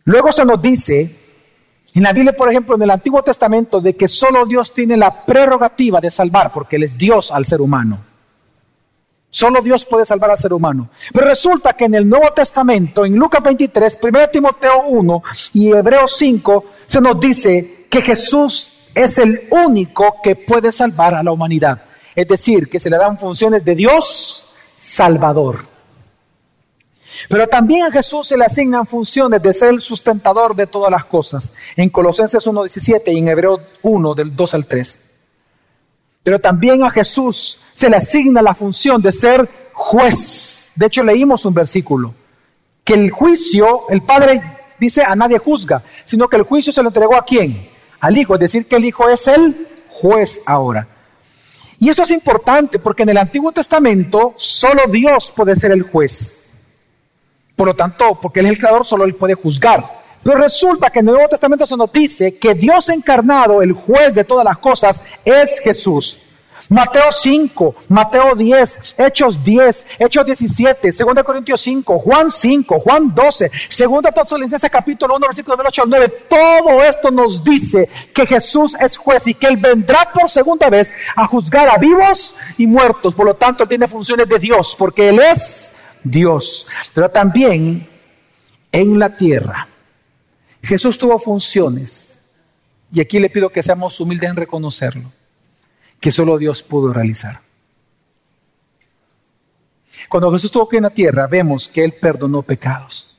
Luego se nos dice en la Biblia, por ejemplo, en el Antiguo Testamento, de que solo Dios tiene la prerrogativa de salvar, porque Él es Dios al ser humano. Solo Dios puede salvar al ser humano. Pero resulta que en el Nuevo Testamento, en Lucas 23, 1 Timoteo 1 y Hebreos 5, se nos dice que Jesús es el único que puede salvar a la humanidad. Es decir, que se le dan funciones de Dios Salvador. Pero también a Jesús se le asignan funciones de ser el sustentador de todas las cosas. En Colosenses 1.17 y en Hebreo 1 del 2 al 3. Pero también a Jesús se le asigna la función de ser juez. De hecho, leímos un versículo. Que el juicio, el Padre dice a nadie juzga, sino que el juicio se lo entregó a quién? Al Hijo, es decir, que el Hijo es el juez ahora. Y esto es importante porque en el Antiguo Testamento solo Dios puede ser el juez. Por lo tanto, porque Él es el creador, solo Él puede juzgar. Pero resulta que en el Nuevo Testamento se nos dice que Dios encarnado, el juez de todas las cosas, es Jesús. Mateo 5, Mateo 10, Hechos 10, Hechos 17, 2 Corintios 5, Juan 5, Juan 12, 2 Tesalonicenses capítulo 1, versículo 8 al 9. Todo esto nos dice que Jesús es juez y que Él vendrá por segunda vez a juzgar a vivos y muertos. Por lo tanto, Él tiene funciones de Dios porque Él es Dios. Pero también en la tierra, Jesús tuvo funciones. Y aquí le pido que seamos humildes en reconocerlo que solo Dios pudo realizar. Cuando Jesús estuvo aquí en la tierra, vemos que Él perdonó pecados,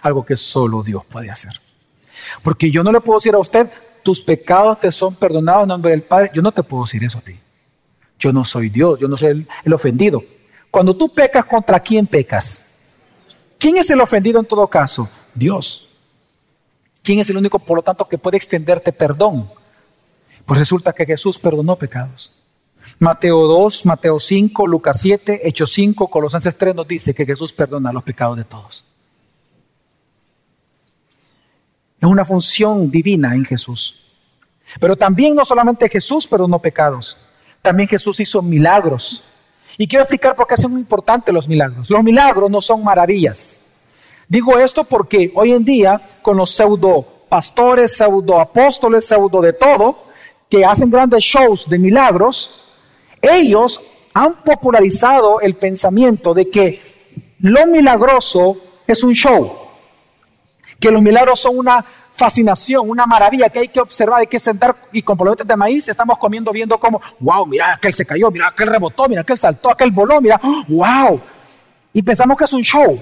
algo que solo Dios puede hacer. Porque yo no le puedo decir a usted, tus pecados te son perdonados en nombre del Padre. Yo no te puedo decir eso a ti. Yo no soy Dios, yo no soy el, el ofendido. Cuando tú pecas, ¿contra quién pecas? ¿Quién es el ofendido en todo caso? Dios. ¿Quién es el único, por lo tanto, que puede extenderte perdón? Pues resulta que Jesús perdonó pecados. Mateo 2, Mateo 5, Lucas 7, Hechos 5, Colosenses 3 nos dice que Jesús perdona los pecados de todos. Es una función divina en Jesús. Pero también no solamente Jesús perdonó pecados, también Jesús hizo milagros. Y quiero explicar por qué son importantes los milagros. Los milagros no son maravillas. Digo esto porque hoy en día con los pseudo pastores, pseudo apóstoles, pseudo de todo, que hacen grandes shows de milagros, ellos han popularizado el pensamiento de que lo milagroso es un show, que los milagros son una fascinación, una maravilla que hay que observar, hay que sentar y con palomitas de maíz estamos comiendo viendo como, wow, mira, aquel se cayó, mira, aquel rebotó, mira, aquel saltó, aquel voló, mira, wow. Y pensamos que es un show.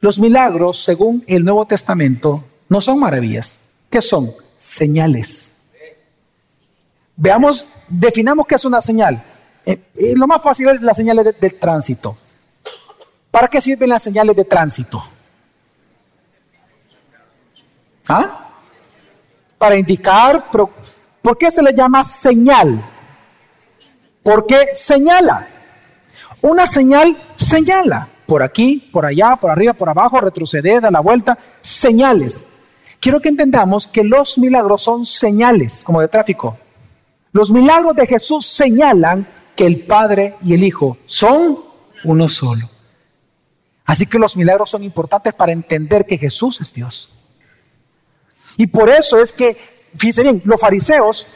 Los milagros, según el Nuevo Testamento, no son maravillas. ¿Qué son? Señales. Veamos, definamos qué es una señal. Eh, eh, lo más fácil es las señales del tránsito. ¿Para qué sirven las señales de tránsito? ¿Ah? Para indicar, ¿por qué se le llama señal? Porque señala. Una señal señala. Por aquí, por allá, por arriba, por abajo, retroceder, da la vuelta. Señales. Quiero que entendamos que los milagros son señales, como de tráfico. Los milagros de Jesús señalan que el Padre y el Hijo son uno solo. Así que los milagros son importantes para entender que Jesús es Dios. Y por eso es que, fíjense bien, los fariseos,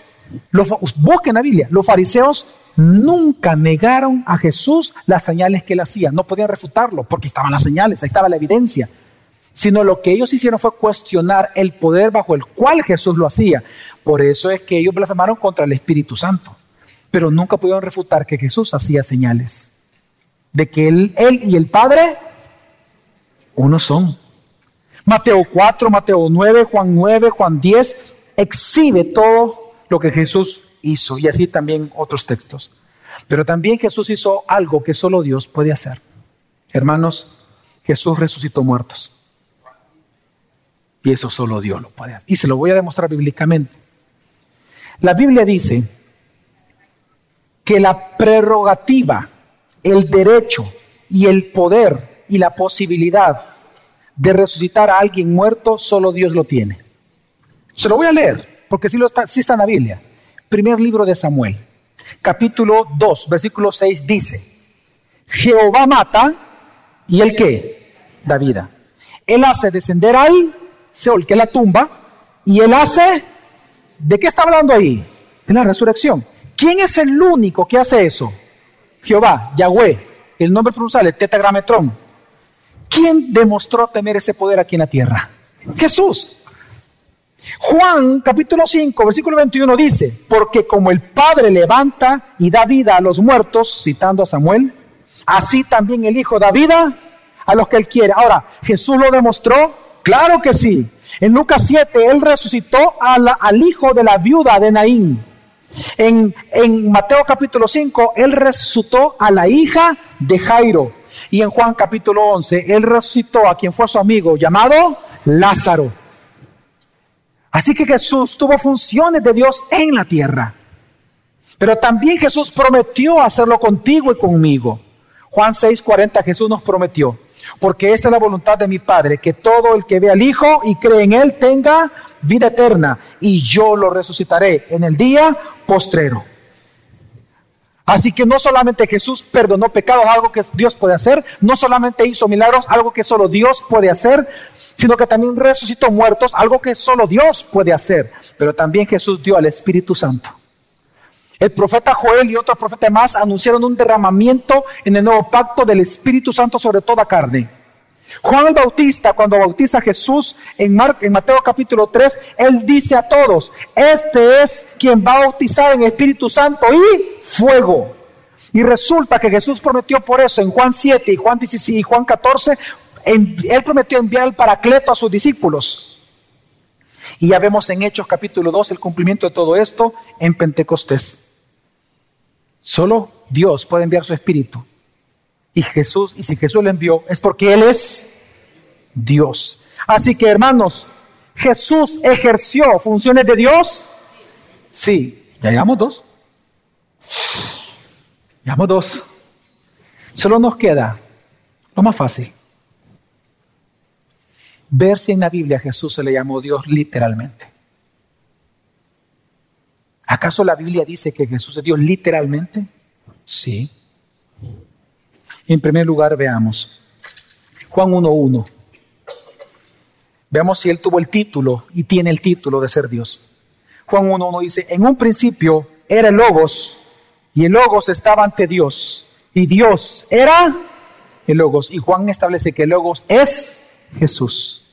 los, busquen la Biblia, los fariseos nunca negaron a Jesús las señales que él hacía. No podían refutarlo porque estaban las señales, ahí estaba la evidencia. Sino lo que ellos hicieron fue cuestionar el poder bajo el cual Jesús lo hacía. Por eso es que ellos blasfemaron contra el Espíritu Santo. Pero nunca pudieron refutar que Jesús hacía señales. De que él, y el Padre uno son. Mateo 4, Mateo 9, Juan 9, Juan 10 exhibe todo lo que Jesús hizo y así también otros textos. Pero también Jesús hizo algo que solo Dios puede hacer. Hermanos, Jesús resucitó muertos. Y eso solo Dios lo puede hacer. Y se lo voy a demostrar bíblicamente. La Biblia dice que la prerrogativa, el derecho y el poder y la posibilidad de resucitar a alguien muerto, solo Dios lo tiene. Se lo voy a leer, porque sí, lo está, está en la Biblia. Primer libro de Samuel, capítulo 2, versículo 6 dice, Jehová mata y el que da vida. Él hace descender al Seol, que la tumba, y él hace, ¿de qué está hablando ahí? De la resurrección. ¿Quién es el único que hace eso? Jehová, Yahweh, el nombre pronunciable, tetragrametrón. ¿Quién demostró tener ese poder aquí en la tierra? Jesús. Juan capítulo 5, versículo 21 dice, porque como el Padre levanta y da vida a los muertos, citando a Samuel, así también el Hijo da vida a los que él quiere. Ahora, ¿Jesús lo demostró? Claro que sí. En Lucas 7, él resucitó al hijo de la viuda de Naín. En, en Mateo capítulo 5, él resucitó a la hija de Jairo. Y en Juan capítulo 11, él resucitó a quien fue su amigo llamado Lázaro. Así que Jesús tuvo funciones de Dios en la tierra. Pero también Jesús prometió hacerlo contigo y conmigo. Juan 6:40 Jesús nos prometió, porque esta es la voluntad de mi Padre, que todo el que ve al Hijo y cree en Él tenga vida eterna, y yo lo resucitaré en el día postrero. Así que no solamente Jesús perdonó pecados, algo que Dios puede hacer, no solamente hizo milagros, algo que solo Dios puede hacer, sino que también resucitó muertos, algo que solo Dios puede hacer. Pero también Jesús dio al Espíritu Santo. El profeta Joel y otros profetas más anunciaron un derramamiento en el nuevo pacto del Espíritu Santo sobre toda carne. Juan el Bautista, cuando bautiza a Jesús en, en Mateo capítulo 3, él dice a todos, este es quien va a bautizar en Espíritu Santo y fuego. Y resulta que Jesús prometió por eso en Juan 7 y Juan 16 y Juan 14, él prometió enviar el paracleto a sus discípulos. Y ya vemos en Hechos capítulo 2 el cumplimiento de todo esto en Pentecostés. Solo Dios puede enviar su Espíritu. Y Jesús, y si Jesús lo envió, es porque Él es Dios. Así que hermanos, Jesús ejerció funciones de Dios. Sí, ya llegamos dos. Llegamos dos. Solo nos queda lo más fácil. Ver si en la Biblia Jesús se le llamó Dios literalmente. ¿Acaso la Biblia dice que Jesús es Dios literalmente? Sí. En primer lugar, veamos Juan 1.1. Veamos si él tuvo el título y tiene el título de ser Dios. Juan 1.1 dice, en un principio era el Logos y el Logos estaba ante Dios y Dios era el Logos. Y Juan establece que el Logos es Jesús.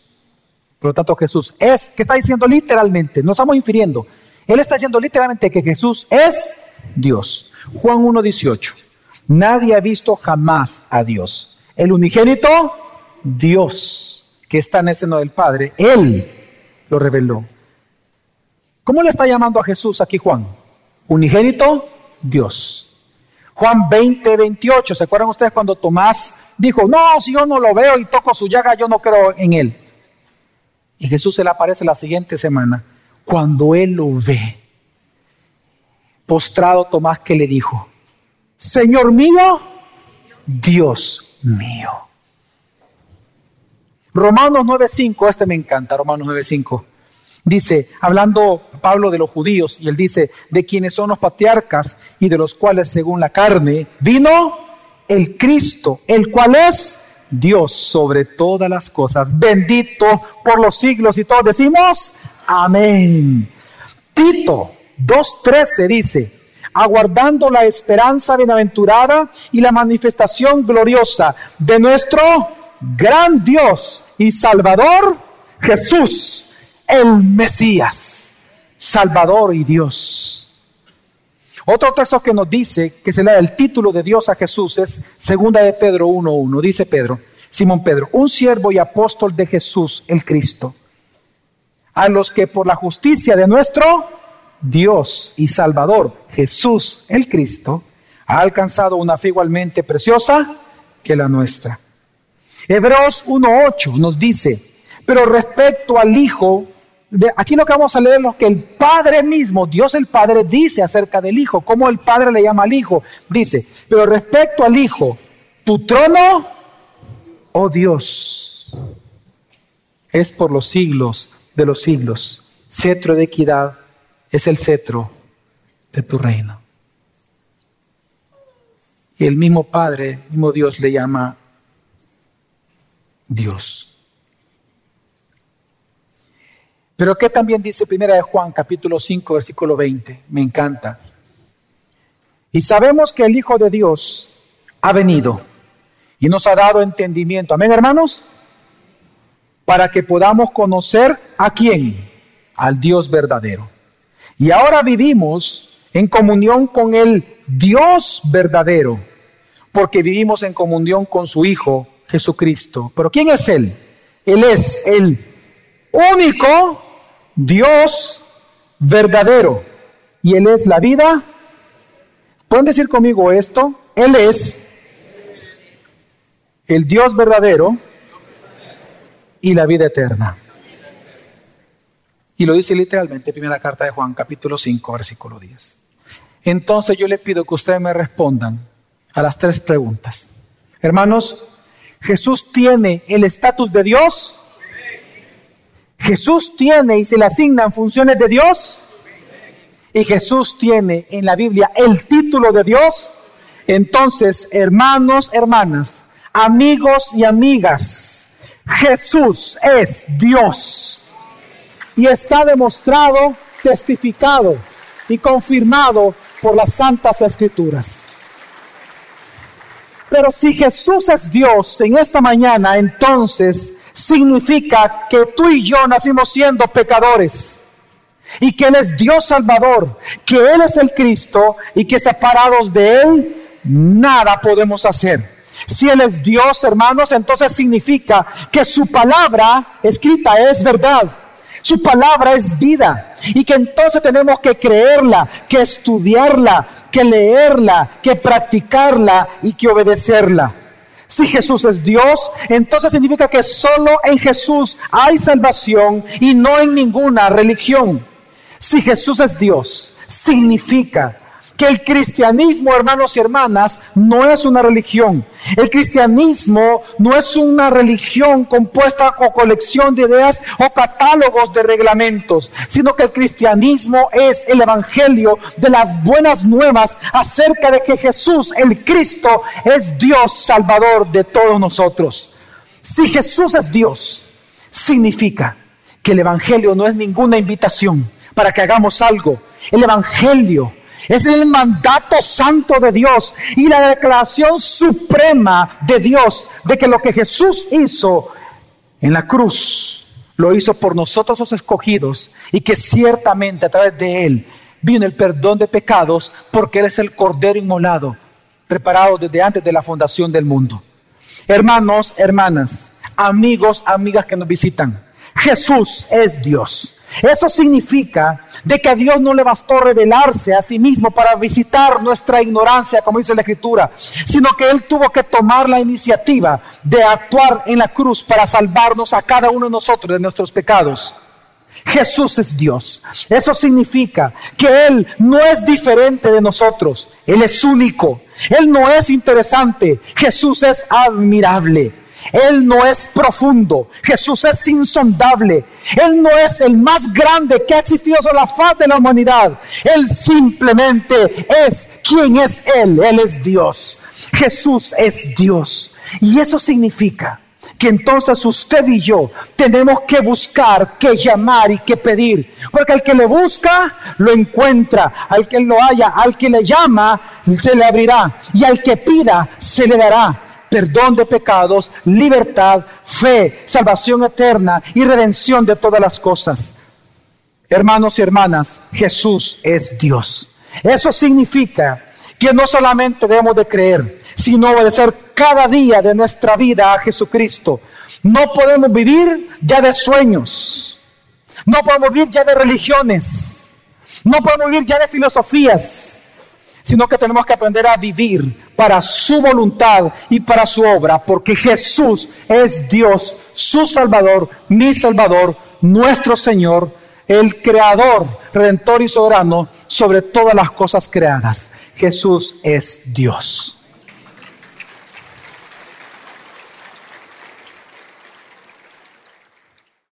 Por lo tanto, Jesús es, ¿qué está diciendo literalmente? No estamos infiriendo. Él está diciendo literalmente que Jesús es Dios. Juan 1.18. Nadie ha visto jamás a Dios. El unigénito Dios, que está en el seno del Padre, Él lo reveló. ¿Cómo le está llamando a Jesús aquí Juan? Unigénito, Dios. Juan 20, 28, ¿se acuerdan ustedes cuando Tomás dijo, no, si yo no lo veo y toco su llaga, yo no creo en él? Y Jesús se le aparece la siguiente semana, cuando él lo ve. Postrado Tomás que le dijo, Señor mío, Dios mío. Romanos 9.5, este me encanta, Romanos 9.5. Dice, hablando Pablo de los judíos, y él dice, de quienes son los patriarcas y de los cuales según la carne vino el Cristo, el cual es Dios sobre todas las cosas, bendito por los siglos y todos decimos, amén. Tito 2.13 dice, aguardando la esperanza bienaventurada y la manifestación gloriosa de nuestro gran Dios y Salvador Jesús el Mesías, Salvador y Dios. Otro texto que nos dice que se le da el título de Dios a Jesús es segunda de Pedro 1.1. Dice Pedro, Simón Pedro, un siervo y apóstol de Jesús el Cristo, a los que por la justicia de nuestro Dios y Salvador Jesús el Cristo ha alcanzado una fe igualmente preciosa que la nuestra. Hebreos 1.8 nos dice, pero respecto al Hijo, aquí lo que vamos a leer es lo que el Padre mismo, Dios el Padre, dice acerca del Hijo, cómo el Padre le llama al Hijo. Dice, pero respecto al Hijo, tu trono, oh Dios, es por los siglos de los siglos. Cetro de equidad es el cetro de tu reino. Y el mismo Padre, el mismo Dios le llama Dios. Pero ¿qué también dice Primera de Juan, capítulo 5, versículo 20? Me encanta. Y sabemos que el Hijo de Dios ha venido y nos ha dado entendimiento. Amén, hermanos. Para que podamos conocer a quién, al Dios verdadero. Y ahora vivimos en comunión con el Dios verdadero, porque vivimos en comunión con su Hijo Jesucristo. Pero ¿quién es Él? Él es el único Dios verdadero. Y Él es la vida. ¿Pueden decir conmigo esto? Él es el Dios verdadero y la vida eterna. Y lo dice literalmente, primera carta de Juan, capítulo 5, versículo 10. Entonces yo le pido que ustedes me respondan a las tres preguntas. Hermanos, ¿Jesús tiene el estatus de Dios? Jesús tiene y se le asignan funciones de Dios. Y Jesús tiene en la Biblia el título de Dios. Entonces, hermanos, hermanas, amigos y amigas, Jesús es Dios. Y está demostrado, testificado y confirmado por las santas escrituras. Pero si Jesús es Dios en esta mañana, entonces significa que tú y yo nacimos siendo pecadores y que Él es Dios Salvador, que Él es el Cristo y que separados de Él nada podemos hacer. Si Él es Dios, hermanos, entonces significa que su palabra escrita es verdad. Su palabra es vida y que entonces tenemos que creerla, que estudiarla, que leerla, que practicarla y que obedecerla. Si Jesús es Dios, entonces significa que solo en Jesús hay salvación y no en ninguna religión. Si Jesús es Dios, significa que el cristianismo, hermanos y hermanas, no es una religión. El cristianismo no es una religión compuesta o colección de ideas o catálogos de reglamentos, sino que el cristianismo es el evangelio de las buenas nuevas acerca de que Jesús, el Cristo, es Dios salvador de todos nosotros. Si Jesús es Dios, significa que el evangelio no es ninguna invitación para que hagamos algo. El evangelio es el mandato santo de Dios y la declaración suprema de Dios de que lo que Jesús hizo en la cruz lo hizo por nosotros los escogidos y que ciertamente a través de Él vino el perdón de pecados porque Él es el Cordero inmolado, preparado desde antes de la fundación del mundo. Hermanos, hermanas, amigos, amigas que nos visitan. Jesús es Dios. Eso significa de que a Dios no le bastó revelarse a sí mismo para visitar nuestra ignorancia, como dice la Escritura, sino que Él tuvo que tomar la iniciativa de actuar en la cruz para salvarnos a cada uno de nosotros de nuestros pecados. Jesús es Dios. Eso significa que Él no es diferente de nosotros. Él es único. Él no es interesante. Jesús es admirable. Él no es profundo. Jesús es insondable. Él no es el más grande que ha existido sobre la faz de la humanidad. Él simplemente es quien es Él. Él es Dios. Jesús es Dios. Y eso significa que entonces usted y yo tenemos que buscar, que llamar y que pedir. Porque al que le busca, lo encuentra. Al que lo haya, al que le llama, se le abrirá. Y al que pida, se le dará perdón de pecados, libertad, fe, salvación eterna y redención de todas las cosas. Hermanos y hermanas, Jesús es Dios. Eso significa que no solamente debemos de creer, sino obedecer cada día de nuestra vida a Jesucristo. No podemos vivir ya de sueños. No podemos vivir ya de religiones. No podemos vivir ya de filosofías sino que tenemos que aprender a vivir para su voluntad y para su obra, porque Jesús es Dios, su Salvador, mi Salvador, nuestro Señor, el Creador, Redentor y Soberano sobre todas las cosas creadas. Jesús es Dios.